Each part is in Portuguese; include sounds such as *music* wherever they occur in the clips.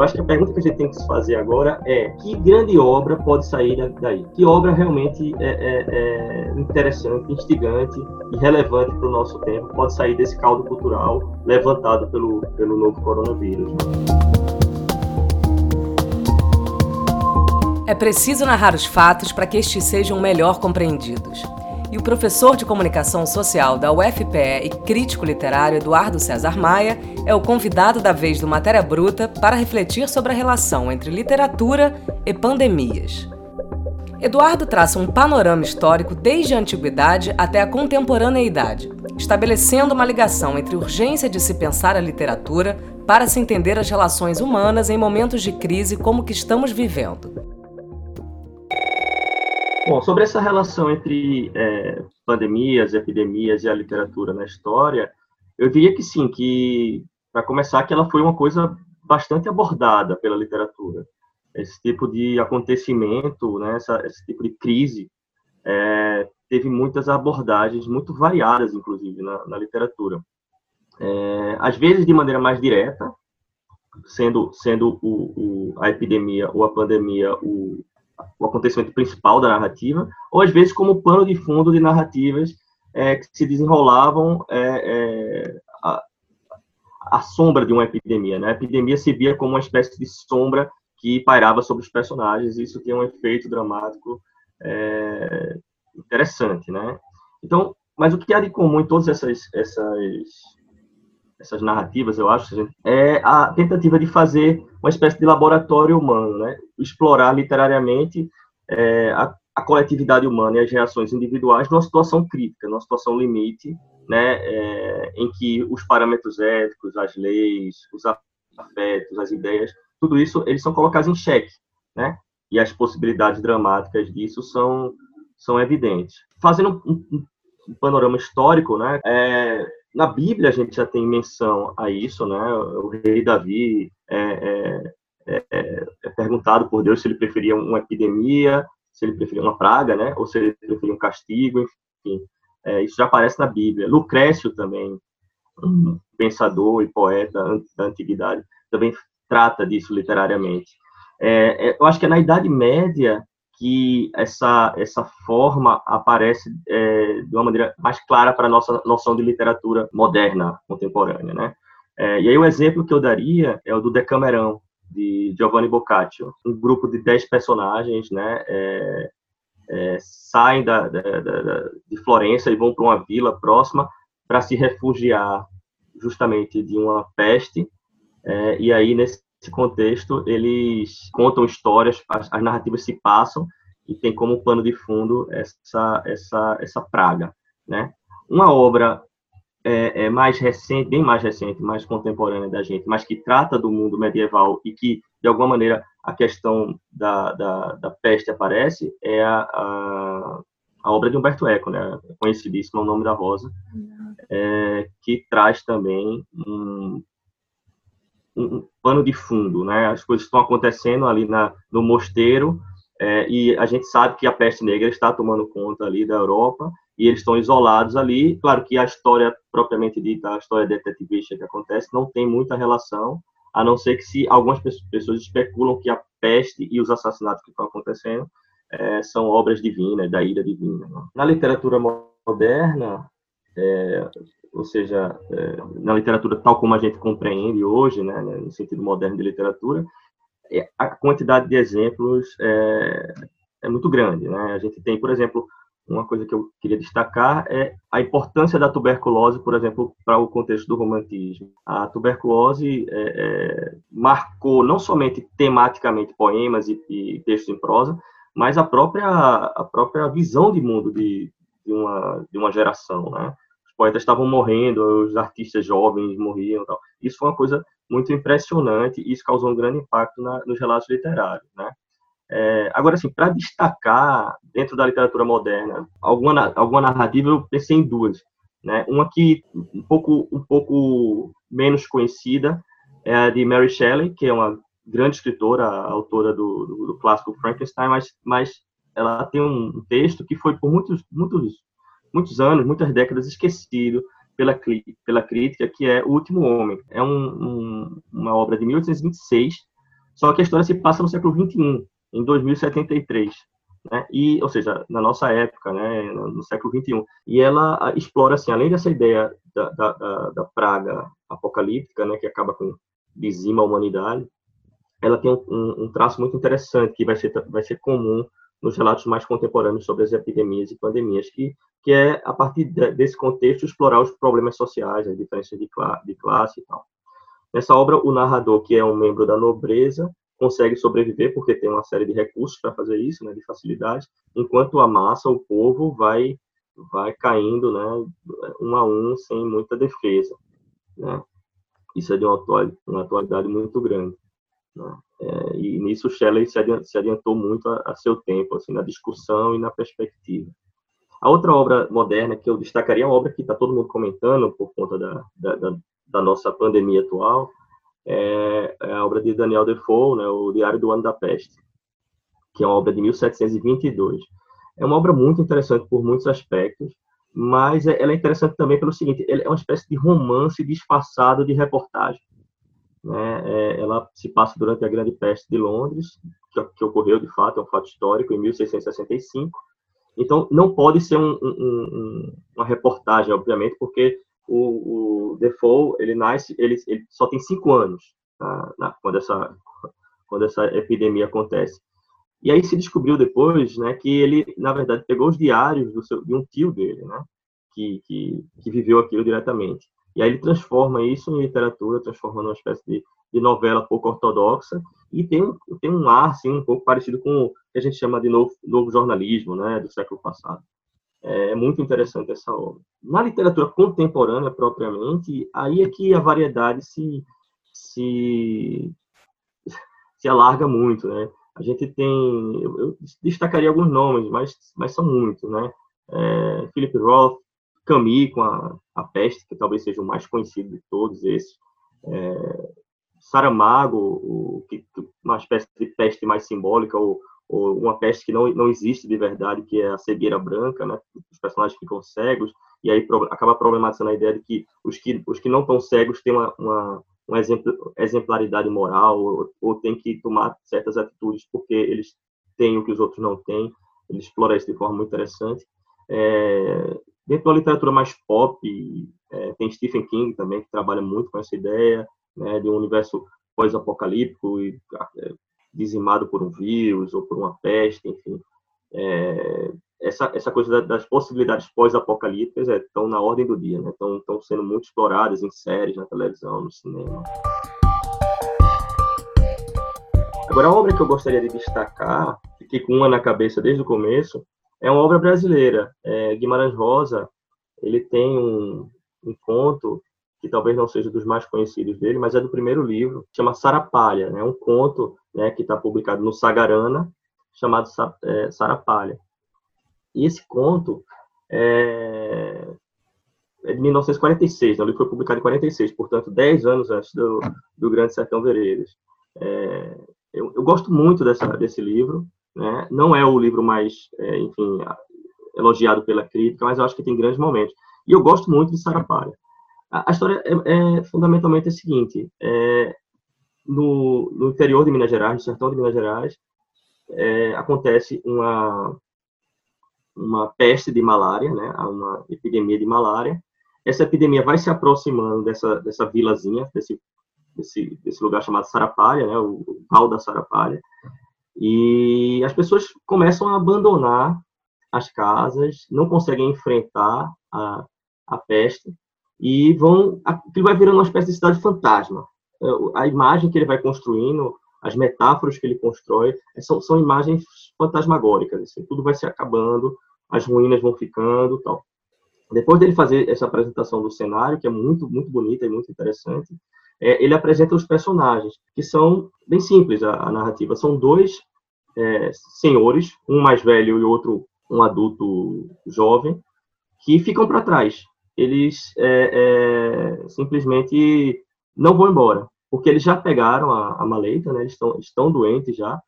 Eu acho que a pergunta que a gente tem que se fazer agora é que grande obra pode sair daí? Que obra realmente é, é, é interessante, instigante e relevante para o nosso tempo pode sair desse caldo cultural levantado pelo, pelo novo coronavírus? É preciso narrar os fatos para que estes sejam melhor compreendidos. E o professor de comunicação social da UFPE e crítico literário Eduardo César Maia é o convidado da vez do Matéria Bruta para refletir sobre a relação entre literatura e pandemias. Eduardo traça um panorama histórico desde a antiguidade até a contemporaneidade, estabelecendo uma ligação entre a urgência de se pensar a literatura para se entender as relações humanas em momentos de crise como que estamos vivendo. Bom, sobre essa relação entre é, pandemias, epidemias e a literatura na história, eu diria que sim, que, para começar, que ela foi uma coisa bastante abordada pela literatura. Esse tipo de acontecimento, né, essa, esse tipo de crise, é, teve muitas abordagens, muito variadas, inclusive, na, na literatura. É, às vezes de maneira mais direta, sendo, sendo o, o, a epidemia ou a pandemia o, o acontecimento principal da narrativa, ou às vezes como pano de fundo de narrativas é, que se desenrolavam é, é, a, a, sombra de uma epidemia. Né? A epidemia se via como uma espécie de sombra que pairava sobre os personagens, e isso tinha um efeito dramático é, interessante. Né? Então, mas o que há de comum em todas essas, essas essas narrativas, eu acho, é a tentativa de fazer uma espécie de laboratório humano, né? explorar literariamente é, a, a, coletividade humana e as reações individuais numa situação crítica, numa situação limite, né? É, em que os parâmetros éticos, as leis, os afetos, as ideias, tudo isso eles são colocados em xeque, né? e as possibilidades dramáticas disso são, são evidentes. Fazendo um, um, panorama histórico, né? É, na Bíblia a gente já tem menção a isso, né? O rei Davi é, é, é, é, é perguntado por Deus se ele preferia uma epidemia, se ele preferia uma praga, né? Ou se ele preferia um castigo, enfim. É, isso já aparece na Bíblia. Lucrécio também, um pensador e poeta da antiguidade, também trata disso literariamente. É, eu acho que é na Idade Média que essa, essa forma aparece é, de uma maneira mais clara para a nossa noção de literatura moderna, contemporânea, né? É, e aí o exemplo que eu daria é o do Decamerão, de Giovanni Boccaccio, um grupo de dez personagens, né, é, é saem da, da, da, de Florença e vão para uma vila próxima para se refugiar justamente de uma peste, é, e aí nesse nesse contexto, eles contam histórias, as, as, narrativas se passam e tem como pano de fundo essa, essa, essa praga, né? Uma obra é, é, mais recente, bem mais recente, mais contemporânea da gente, mas que trata do mundo medieval e que, de alguma maneira, a questão da, da, da peste aparece, é a, a, a, obra de Humberto Eco, né? conhecidíssima, O Nome da Rosa, é, que traz também um, um pano de fundo, né? As coisas estão acontecendo ali na, no mosteiro é, e a gente sabe que a peste negra está tomando conta ali da Europa e eles estão isolados ali. Claro que a história propriamente dita, a história detetivista que acontece, não tem muita relação, a não ser que se algumas pessoas especulam que a peste e os assassinatos que estão acontecendo é, são obras divinas, da ira divina. Né? Na literatura moderna, é, ou seja, é, na literatura tal como a gente compreende hoje, né, né, no sentido moderno de literatura, é, a quantidade de exemplos é, é muito grande. Né? A gente tem, por exemplo, uma coisa que eu queria destacar é a importância da tuberculose, por exemplo, para o contexto do romantismo. A tuberculose é, é, marcou não somente tematicamente poemas e, e, textos em prosa, mas a própria, a própria visão de mundo de, de, uma, de uma geração. Né? Poetas estavam morrendo, os artistas jovens morriam. Tal. Isso foi uma coisa muito impressionante e isso causou um grande impacto na, nos relatos literários, né? É, agora, assim, para destacar dentro da literatura moderna alguma, alguma narrativa, eu pensei em duas. Né? Uma que um pouco, um pouco menos conhecida é a de Mary Shelley, que é uma grande escritora, autora do, do, do clássico Frankenstein, mas, mas ela tem um texto que foi por muitos, muitos muitos anos, muitas décadas esquecido pela, pela crítica, que é O Último Homem. É um, um, uma obra de 1826, Só que a história se passa no século 21, em 2073. Né? E, ou seja, na nossa época, né, no século 21. E ela explora, assim, além dessa ideia da, da, da, praga apocalíptica, né, que acaba com dizima a humanidade, ela tem um, um, traço muito interessante que vai ser, vai ser comum nos relatos mais contemporâneos sobre as epidemias e pandemias, que, que é, a partir de, desse contexto, explorar os problemas sociais, as diferenças de, de classe e tal. Nessa obra, o narrador, que é um membro da nobreza, consegue sobreviver porque tem uma série de recursos para fazer isso, né, de facilidade, enquanto a massa, o povo, vai vai caindo, né, um a um, sem muita defesa, né. Isso é de uma atualidade muito grande. Né? É, e nisso Shelley se adiantou, se adiantou muito a, a, seu tempo, assim, na discussão e na perspectiva. A outra obra moderna que eu destacaria é uma obra que está todo mundo comentando por conta da, da, da, nossa pandemia atual, é, é, a obra de Daniel Defoe, né, o Diário do Ano da Peste, que é uma obra de 1722. É uma obra muito interessante por muitos aspectos, mas é, ela é interessante também pelo seguinte, é uma espécie de romance disfarçado de reportagem. Né? É, ela se passa durante a Grande Peste de Londres, que, que, ocorreu de fato, é um fato histórico, em 1665. Então, não pode ser um, um, um, uma reportagem, obviamente, porque o, o Defoe, ele nasce, ele, ele só tem cinco anos tá? na, quando, essa, quando essa epidemia acontece. E aí se descobriu depois, né, que ele, na verdade, pegou os diários seu, de um tio dele, né, que, que, que viveu aquilo diretamente. E aí ele transforma isso em literatura, transformando uma espécie de, de novela pouco ortodoxa, e tem, tem um ar, assim, um pouco parecido com o que a gente chama de novo, novo jornalismo, né, do século passado. É, é muito interessante essa obra. Na literatura contemporânea, propriamente, aí é que a variedade se, se, se alarga muito, né? A gente tem, eu, destacaria alguns nomes, mas, mas são muitos, né? É, Philip Roth, Camus com a, a Peste, que talvez seja o mais conhecido de todos esses. É, Saramago, o, que, uma espécie de peste mais simbólica, ou, ou, uma peste que não, não existe de verdade, que é a cegueira branca, né? Os personagens ficam cegos, e aí pro, acaba problematizando a ideia de que os que, os que não estão cegos têm uma, uma, uma exemplaridade moral, ou, ou têm que tomar certas atitudes porque eles têm o que os outros não têm. Ele explora isso de forma muito interessante. É, dentro da literatura mais pop, é, tem Stephen King também, que trabalha muito com essa ideia né, de um universo pós-apocalíptico e é, dizimado por um vírus ou por uma peste, enfim. É, essa, essa coisa das possibilidades pós-apocalípticas estão é, na ordem do dia, né? estão, estão sendo muito exploradas em séries, na televisão, no cinema. Agora, a obra que eu gostaria de destacar, fiquei com uma na cabeça desde o começo, é uma obra brasileira. É, Guimarães Rosa, ele tem um, um conto que talvez não seja dos mais conhecidos dele, mas é do primeiro livro, chama Sarapalha, é né? um conto né, que está publicado no Sagarana, chamado é, Sarapalha. E esse conto é, é de 1946, né? ele foi publicado em 46, portanto, 10 anos antes do, do Grande Sertão Veredas. É, eu, eu, gosto muito dessa, desse livro, né? não é o livro mais, é, enfim, elogiado pela crítica, mas eu acho que tem grandes momentos. E eu gosto muito de Sarapalha. A, a história é, é, fundamentalmente a seguinte: é, no, no, interior de Minas Gerais, no sertão de Minas Gerais, é, acontece uma, uma peste de malária, né, uma epidemia de malária. Essa epidemia vai se aproximando dessa, dessa vilazinha, desse, desse, desse lugar chamado Sarapalha, né, o, o Val da Sarapalha, e as pessoas começam a abandonar as casas, não conseguem enfrentar a, a peste, e vão, aquilo vai virando uma espécie de cidade fantasma. É, a imagem que ele vai construindo, as metáforas que ele constrói, são, são imagens fantasmagóricas, assim, tudo vai se acabando, as ruínas vão ficando tal. Depois dele fazer essa apresentação do cenário, que é muito, muito bonita e muito interessante, é, ele apresenta os personagens, que são bem simples a, a narrativa. São dois é, senhores, um mais velho e outro um adulto jovem, que ficam para trás eles é, é, simplesmente não vão embora, porque eles já pegaram a, a maleta, né? Estão, estão doentes já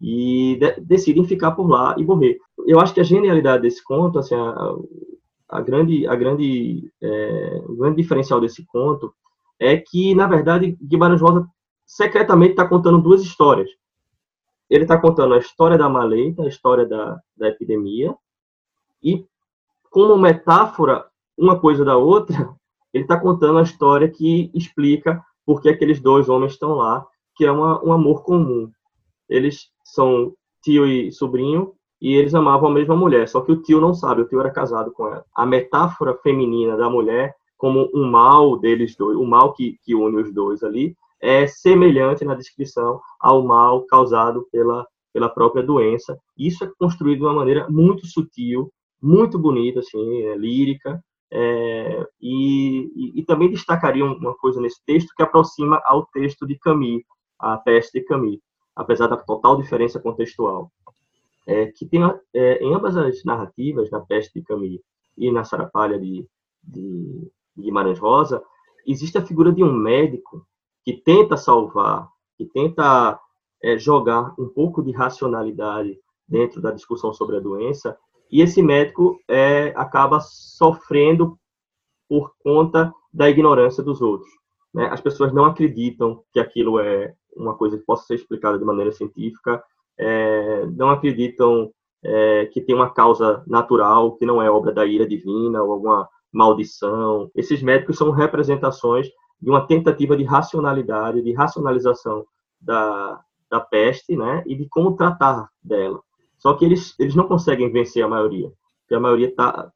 e de, decidem ficar por lá e morrer. Eu acho que a genialidade desse conto, assim, a, a grande, a grande, é, o grande diferencial desse conto é que, na verdade, Guimarães Rosa secretamente está contando duas histórias. Ele está contando a história da maleita, a história da, da epidemia, e como metáfora, uma coisa da outra, *laughs* ele está contando a história que explica por que aqueles dois homens estão lá, que é uma, um amor comum. Eles são tio e sobrinho, e eles amavam a mesma mulher, só que o tio não sabe, o tio era casado com ela. A metáfora feminina da mulher como um mal deles dois, o mal que, que une os dois ali, é semelhante na descrição ao mal causado pela, pela própria doença. Isso é construído de uma maneira muito sutil, muito bonita, assim, é, lírica, é, e, e, também destacaria uma coisa nesse texto que aproxima ao texto de Camus, a Peste de Camus, apesar da total diferença contextual. É, que tem é, em ambas as narrativas, na Peste de Camus e na Sarapalha de, de Guimarães Rosa, existe a figura de um médico que tenta salvar, que tenta é, jogar um pouco de racionalidade dentro da discussão sobre a doença, e esse médico é, acaba sofrendo por conta da ignorância dos outros. Né? As pessoas não acreditam que aquilo é uma coisa que possa ser explicada de maneira científica, é, não acreditam é, que tem uma causa natural, que não é obra da ira divina ou alguma maldição. Esses médicos são representações de uma tentativa de racionalidade, de racionalização da, da peste, né, e de como tratar dela. Só que eles, eles não conseguem vencer a maioria, porque a maioria tá,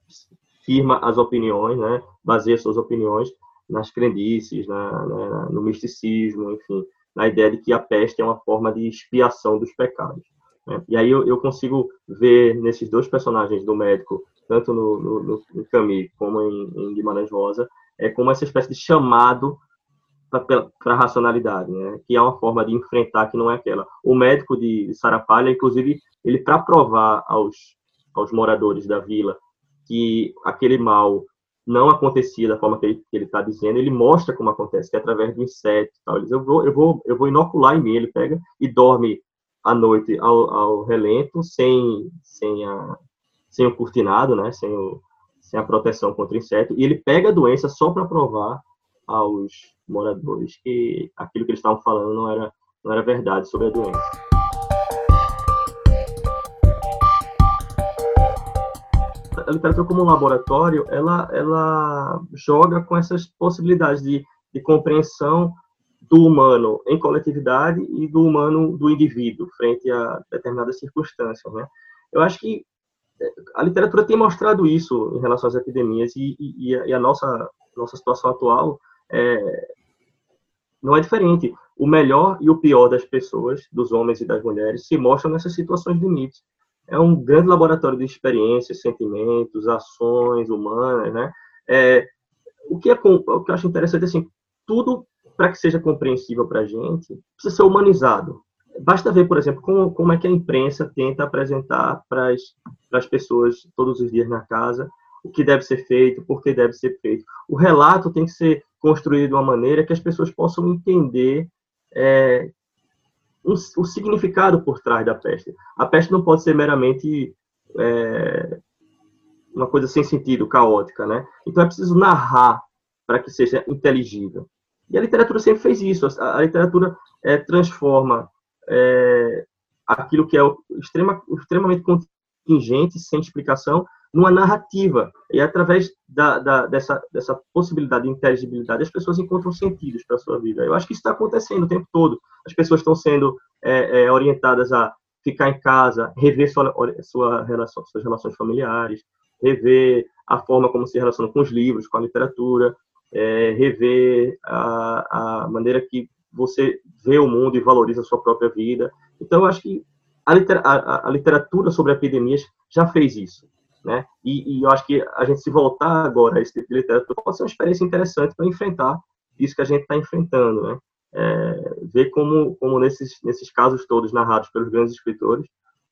firma as opiniões, né, baseia suas opiniões nas crendices, na, no misticismo, enfim, na ideia de que a peste é uma forma de expiação dos pecados. Né? E aí eu, eu, consigo ver nesses dois personagens do médico, tanto no, no, no como em, em Guimarães Rosa, é como essa espécie de chamado para a racionalidade, né? que é uma forma de enfrentar que não é aquela. O médico de Sarapalha, inclusive, ele para provar aos, aos moradores da vila que aquele mal não acontecia da forma que ele está dizendo, ele mostra como acontece, que é através do inseto. Tal. Ele diz, eu vou, eu vou, eu vou inocular em mim. Ele pega e dorme à noite ao, ao relento, sem, sem, a, sem o cortinado, né? sem, o, sem a proteção contra inseto, e ele pega a doença só para provar aos moradores que aquilo que eles estavam falando não era, não era verdade sobre a doença. A literatura como um laboratório, ela, ela joga com essas possibilidades de, de compreensão do humano em coletividade e do humano do indivíduo frente a determinadas circunstâncias, né? Eu acho que a literatura tem mostrado isso em relação às epidemias e, e, e a nossa nossa situação atual é, não é diferente. O melhor e o pior das pessoas, dos homens e das mulheres, se mostram nessas situações limites. É um grande laboratório de experiências, sentimentos, ações humanas, né? É, o, que é, o que eu acho interessante é assim, tudo para que seja compreensível para a gente precisa ser humanizado. Basta ver, por exemplo, como, como é que a imprensa tenta apresentar para as pessoas todos os dias na casa o que deve ser feito, por que deve ser feito. O relato tem que ser construído de uma maneira que as pessoas possam entender é, um, o significado por trás da peste. A peste não pode ser meramente é, uma coisa sem sentido, caótica, né? Então é preciso narrar para que seja inteligível. E a literatura sempre fez isso. A, a literatura é, transforma é, aquilo que é extrema, extremamente contingente, sem explicação, numa narrativa. E através da, da, dessa, dessa possibilidade de inteligibilidade, as pessoas encontram sentidos para a sua vida. Eu acho que isso está acontecendo o tempo todo. As pessoas estão sendo é, é, orientadas a ficar em casa, rever sua, sua relação, suas relações familiares, rever a forma como se relaciona com os livros, com a literatura, é, rever a, a maneira que você vê o mundo e valoriza a sua própria vida. Então, eu acho que a, a, a literatura sobre epidemias já fez isso né? E, e, eu acho que a gente se voltar agora a esse tipo de literatura pode ser uma experiência interessante para enfrentar isso que a gente está enfrentando, né? É, ver como, como nesses, nesses casos todos narrados pelos grandes escritores,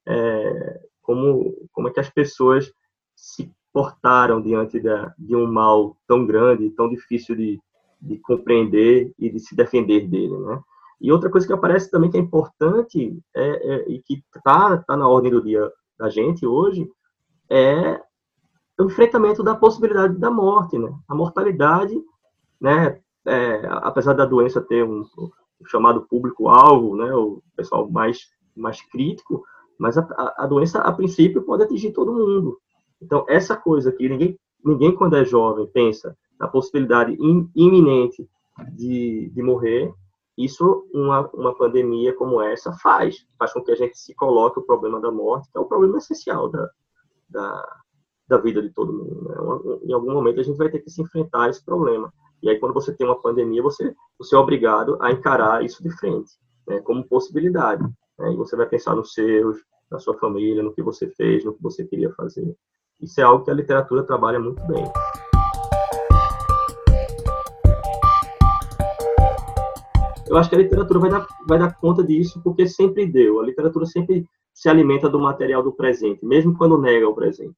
é, como, como é que as pessoas se portaram diante de um mal tão grande, tão difícil de, de compreender e de se defender dele, né? E outra coisa que aparece também que é importante é, é e que está tá na ordem do dia da gente hoje é o enfrentamento da possibilidade da morte, né? A mortalidade, né? É, apesar da doença ter um, o chamado público-alvo, né, o pessoal mais, mais crítico, mas a, a, doença, a princípio, pode atingir todo mundo. Então, essa coisa que ninguém, ninguém quando é jovem, pensa na possibilidade iminente de, de morrer, isso uma, uma pandemia como essa faz, faz com que a gente se coloque o problema da morte, que é o problema essencial da, da, da vida de todo mundo. Né? Em algum momento a gente vai ter que se enfrentar a esse problema. E aí, quando você tem uma pandemia, você, você é obrigado a encarar isso de frente, né, como possibilidade. Né? E você vai pensar nos seus, na sua família, no que você fez, no que você queria fazer. Isso é algo que a literatura trabalha muito bem. Eu acho que a literatura vai dar, vai dar conta disso porque sempre deu. A literatura sempre se alimenta do material do presente, mesmo quando nega o presente.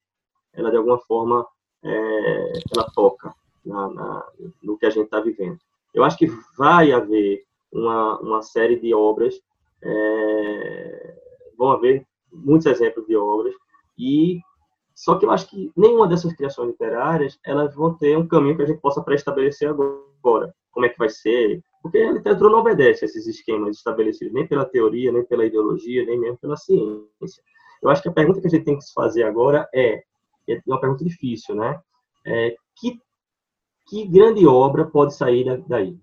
Ela, de alguma forma, é, ela toca na, na, no que a gente está vivendo. Eu acho que vai haver uma, uma série de obras, é, vão haver muitos exemplos de obras, e só que eu acho que nenhuma dessas criações literárias elas vão ter um caminho que a gente possa pré-estabelecer agora. Como é que vai ser? Porque a literatura não obedece a esses esquemas estabelecidos nem pela teoria, nem pela ideologia, nem mesmo pela ciência. Eu acho que a pergunta que a gente tem que se fazer agora é, é uma pergunta difícil, né? É, que que grande obra pode sair daí?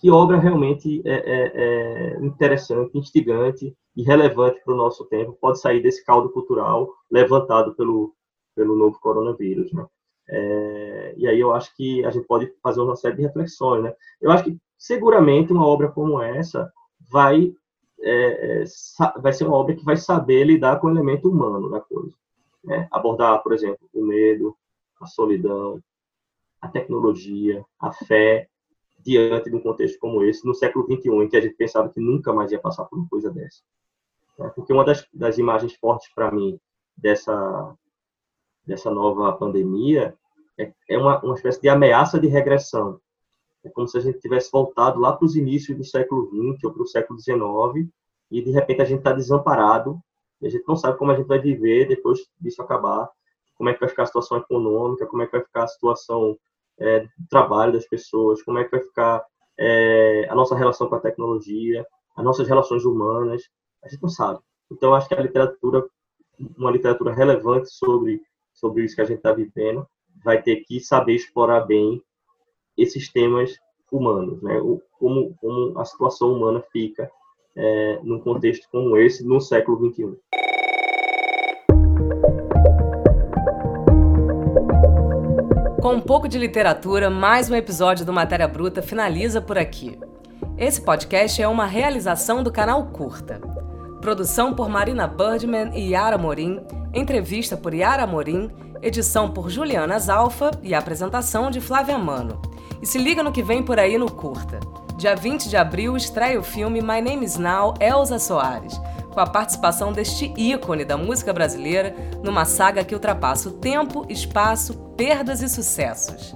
Que obra realmente é, é, é interessante, instigante e relevante para o nosso tempo pode sair desse caldo cultural levantado pelo, pelo novo coronavírus, né? É, e aí eu acho que a gente pode fazer uma série de reflexões, né? Eu acho que seguramente uma obra como essa vai é, é vai ser uma obra que vai saber lidar com o elemento humano da coisa, né? Abordar, por exemplo, o medo, a solidão, a tecnologia, a fé, diante de um contexto como esse, no século XXI, em que a gente pensava que nunca mais ia passar por uma coisa dessa. Né? Porque uma das, das imagens fortes para mim dessa, dessa nova pandemia é, é uma, uma espécie de ameaça de regressão. É como se a gente tivesse voltado lá para os inícios do século XX ou para o século XIX e, de repente, a gente está desamparado e a gente não sabe como a gente vai viver depois disso acabar, como é que vai ficar a situação econômica, como é que vai ficar a situação é, do trabalho das pessoas, como é que vai ficar é, a nossa relação com a tecnologia, as nossas relações humanas, a gente não sabe. Então, acho que a literatura, uma literatura relevante sobre, sobre isso que a gente está vivendo, vai ter que saber explorar bem esses temas humanos, né? O, como, como a situação humana fica é, num contexto como esse, no século XXI. Com um pouco de literatura, mais um episódio do Matéria Bruta finaliza por aqui. Esse podcast é uma realização do canal Curta. Produção por Marina Birdman e Yara Morim, entrevista por Yara Morim, edição por Juliana Zalfa e apresentação de Flávia Mano. E se liga no que vem por aí no Curta. Dia 20 de abril estreia o filme My Name is Now, Elza Soares com a participação deste ícone da música brasileira numa saga que ultrapassa o tempo, espaço, perdas e sucessos.